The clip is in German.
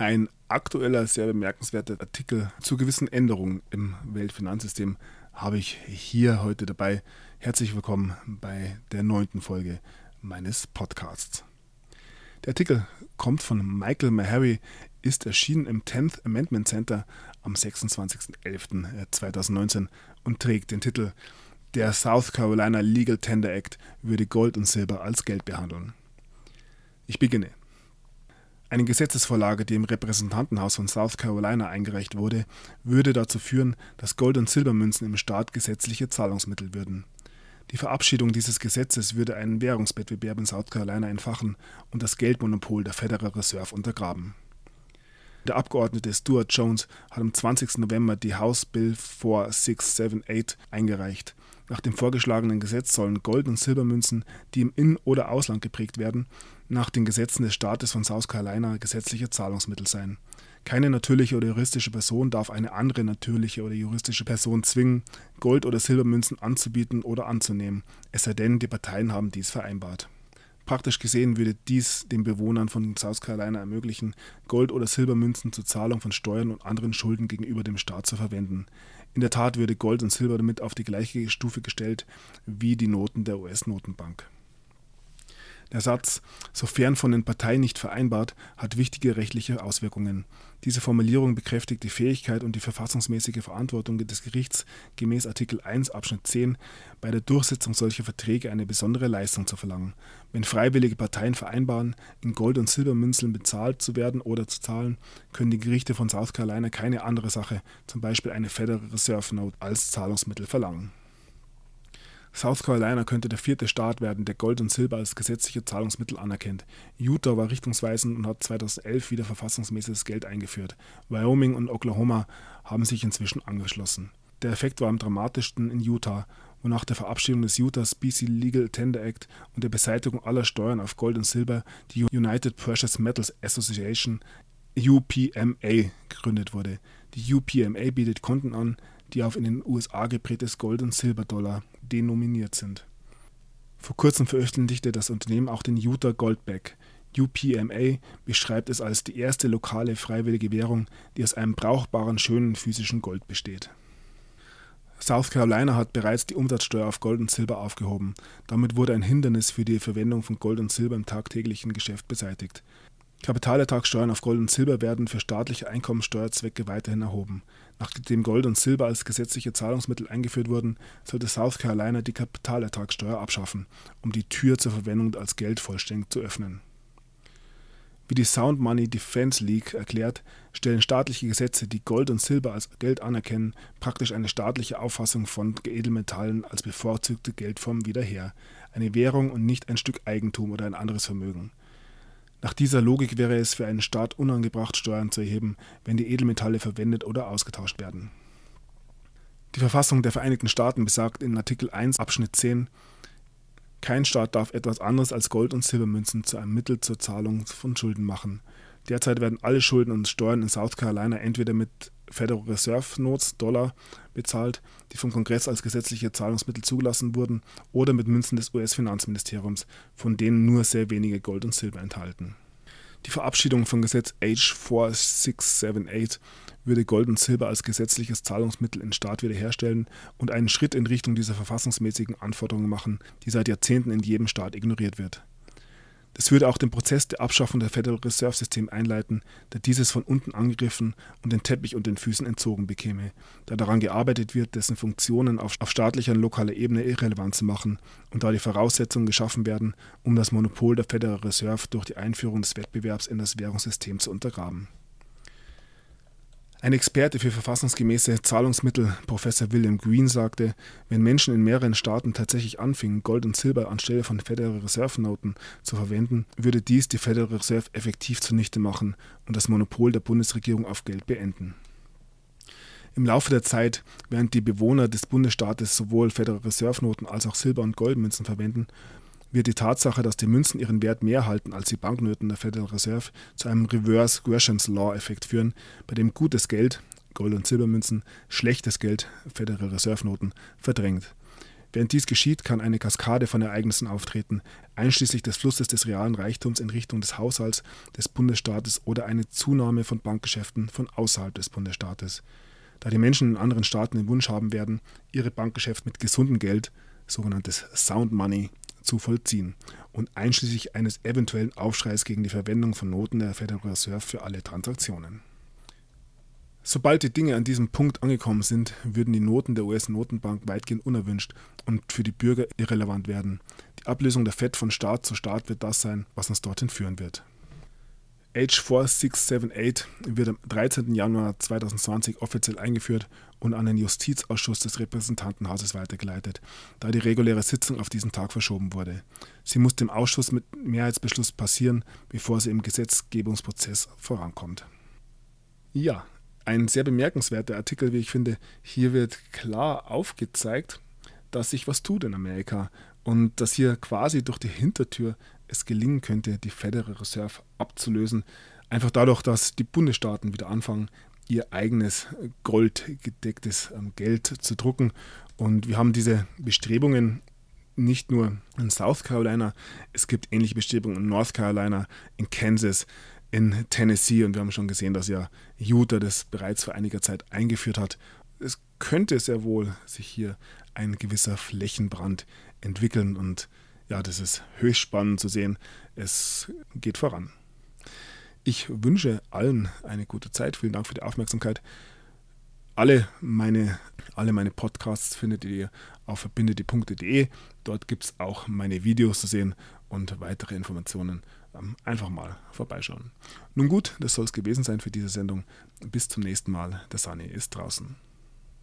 Ein aktueller, sehr bemerkenswerter Artikel zu gewissen Änderungen im Weltfinanzsystem habe ich hier heute dabei. Herzlich willkommen bei der neunten Folge meines Podcasts. Der Artikel kommt von Michael Maharry, ist erschienen im 10th Amendment Center am 26.11.2019 und trägt den Titel Der South Carolina Legal Tender Act würde Gold und Silber als Geld behandeln. Ich beginne. Eine Gesetzesvorlage, die im Repräsentantenhaus von South Carolina eingereicht wurde, würde dazu führen, dass Gold- und Silbermünzen im Staat gesetzliche Zahlungsmittel würden. Die Verabschiedung dieses Gesetzes würde einen Währungswettbewerb in South Carolina entfachen und das Geldmonopol der Federal Reserve untergraben. Der Abgeordnete Stuart Jones hat am 20. November die House Bill 4678 eingereicht. Nach dem vorgeschlagenen Gesetz sollen Gold- und Silbermünzen, die im In- oder Ausland geprägt werden, nach den Gesetzen des Staates von South Carolina gesetzliche Zahlungsmittel sein. Keine natürliche oder juristische Person darf eine andere natürliche oder juristische Person zwingen, Gold- oder Silbermünzen anzubieten oder anzunehmen, es sei denn, die Parteien haben dies vereinbart. Praktisch gesehen würde dies den Bewohnern von South Carolina ermöglichen, Gold- oder Silbermünzen zur Zahlung von Steuern und anderen Schulden gegenüber dem Staat zu verwenden. In der Tat würde Gold und Silber damit auf die gleiche Stufe gestellt wie die Noten der US-Notenbank. Der Satz, sofern von den Parteien nicht vereinbart, hat wichtige rechtliche Auswirkungen. Diese Formulierung bekräftigt die Fähigkeit und die verfassungsmäßige Verantwortung des Gerichts, gemäß Artikel 1 Abschnitt 10 bei der Durchsetzung solcher Verträge eine besondere Leistung zu verlangen. Wenn freiwillige Parteien vereinbaren, in Gold- und Silbermünzeln bezahlt zu werden oder zu zahlen, können die Gerichte von South Carolina keine andere Sache, zum Beispiel eine Federal Reserve Note, als Zahlungsmittel verlangen. South Carolina könnte der vierte Staat werden, der Gold und Silber als gesetzliche Zahlungsmittel anerkennt. Utah war richtungsweisend und hat 2011 wieder verfassungsmäßiges Geld eingeführt. Wyoming und Oklahoma haben sich inzwischen angeschlossen. Der Effekt war am dramatischsten in Utah, wo nach der Verabschiedung des Utah Species Legal Tender Act und der Beseitigung aller Steuern auf Gold und Silber die United Precious Metals Association UPMA gegründet wurde. Die UPMA bietet Konten an, die auf in den USA geprägtes Gold- und Silberdollar denominiert sind. Vor kurzem veröffentlichte das Unternehmen auch den Utah Goldback. UPMA beschreibt es als die erste lokale freiwillige Währung, die aus einem brauchbaren, schönen physischen Gold besteht. South Carolina hat bereits die Umsatzsteuer auf Gold und Silber aufgehoben. Damit wurde ein Hindernis für die Verwendung von Gold und Silber im tagtäglichen Geschäft beseitigt. Kapitalertragssteuern auf Gold und Silber werden für staatliche Einkommensteuerzwecke weiterhin erhoben. Nachdem Gold und Silber als gesetzliche Zahlungsmittel eingeführt wurden, sollte South Carolina die Kapitalertragssteuer abschaffen, um die Tür zur Verwendung als Geld vollständig zu öffnen. Wie die Sound Money Defense League erklärt, stellen staatliche Gesetze, die Gold und Silber als Geld anerkennen, praktisch eine staatliche Auffassung von Edelmetallen als bevorzugte Geldform wieder her, eine Währung und nicht ein Stück Eigentum oder ein anderes Vermögen. Nach dieser Logik wäre es für einen Staat unangebracht, Steuern zu erheben, wenn die Edelmetalle verwendet oder ausgetauscht werden. Die Verfassung der Vereinigten Staaten besagt in Artikel 1 Abschnitt 10, kein Staat darf etwas anderes als Gold- und Silbermünzen zu einem Mittel zur Zahlung von Schulden machen. Derzeit werden alle Schulden und Steuern in South Carolina entweder mit Federal Reserve Notes, Dollar, bezahlt, die vom Kongress als gesetzliche Zahlungsmittel zugelassen wurden, oder mit Münzen des US-Finanzministeriums, von denen nur sehr wenige Gold und Silber enthalten. Die Verabschiedung von Gesetz H 4678 würde Gold und Silber als gesetzliches Zahlungsmittel in Staat wiederherstellen und einen Schritt in Richtung dieser verfassungsmäßigen Anforderungen machen, die seit Jahrzehnten in jedem Staat ignoriert wird. Das würde auch den Prozess der Abschaffung der Federal Reserve System einleiten, da dieses von unten angegriffen und den Teppich und den Füßen entzogen bekäme, da daran gearbeitet wird, dessen Funktionen auf, auf staatlicher und lokaler Ebene irrelevant zu machen und da die Voraussetzungen geschaffen werden, um das Monopol der Federal Reserve durch die Einführung des Wettbewerbs in das Währungssystem zu untergraben. Ein Experte für verfassungsgemäße Zahlungsmittel, Professor William Green, sagte, wenn Menschen in mehreren Staaten tatsächlich anfingen, Gold und Silber anstelle von Federal Reserve Noten zu verwenden, würde dies die Federal Reserve effektiv zunichte machen und das Monopol der Bundesregierung auf Geld beenden. Im Laufe der Zeit, während die Bewohner des Bundesstaates sowohl Federal Reserve Noten als auch Silber- und Goldmünzen verwenden, wird die Tatsache, dass die Münzen ihren Wert mehr halten als die Banknoten der Federal Reserve, zu einem Reverse Gresham's Law-Effekt führen, bei dem gutes Geld, Gold- und Silbermünzen, schlechtes Geld, Federal Reserve Noten, verdrängt. Während dies geschieht, kann eine Kaskade von Ereignissen auftreten, einschließlich des Flusses des realen Reichtums in Richtung des Haushalts des Bundesstaates oder eine Zunahme von Bankgeschäften von außerhalb des Bundesstaates. Da die Menschen in anderen Staaten den Wunsch haben werden, ihre Bankgeschäfte mit gesundem Geld, sogenanntes Sound Money, zu vollziehen und einschließlich eines eventuellen Aufschreis gegen die Verwendung von Noten der Federal Reserve für alle Transaktionen. Sobald die Dinge an diesem Punkt angekommen sind, würden die Noten der US-Notenbank weitgehend unerwünscht und für die Bürger irrelevant werden. Die Ablösung der Fed von Staat zu Staat wird das sein, was uns dorthin führen wird. H4678 wird am 13. Januar 2020 offiziell eingeführt und an den Justizausschuss des Repräsentantenhauses weitergeleitet, da die reguläre Sitzung auf diesen Tag verschoben wurde. Sie muss dem Ausschuss mit Mehrheitsbeschluss passieren, bevor sie im Gesetzgebungsprozess vorankommt. Ja, ein sehr bemerkenswerter Artikel, wie ich finde. Hier wird klar aufgezeigt, dass sich was tut in Amerika und dass hier quasi durch die Hintertür es gelingen könnte, die Federal Reserve abzulösen. Einfach dadurch, dass die Bundesstaaten wieder anfangen, ihr eigenes goldgedecktes ähm, Geld zu drucken. Und wir haben diese Bestrebungen nicht nur in South Carolina, es gibt ähnliche Bestrebungen in North Carolina, in Kansas, in Tennessee und wir haben schon gesehen, dass ja Utah das bereits vor einiger Zeit eingeführt hat. Es könnte sehr wohl sich hier ein gewisser Flächenbrand entwickeln und ja, das ist höchst spannend zu sehen. Es geht voran. Ich wünsche allen eine gute Zeit. Vielen Dank für die Aufmerksamkeit. Alle meine, alle meine Podcasts findet ihr auf verbindete.de. Dort gibt es auch meine Videos zu sehen und weitere Informationen ähm, einfach mal vorbeischauen. Nun gut, das soll es gewesen sein für diese Sendung. Bis zum nächsten Mal. Der Sunny ist draußen.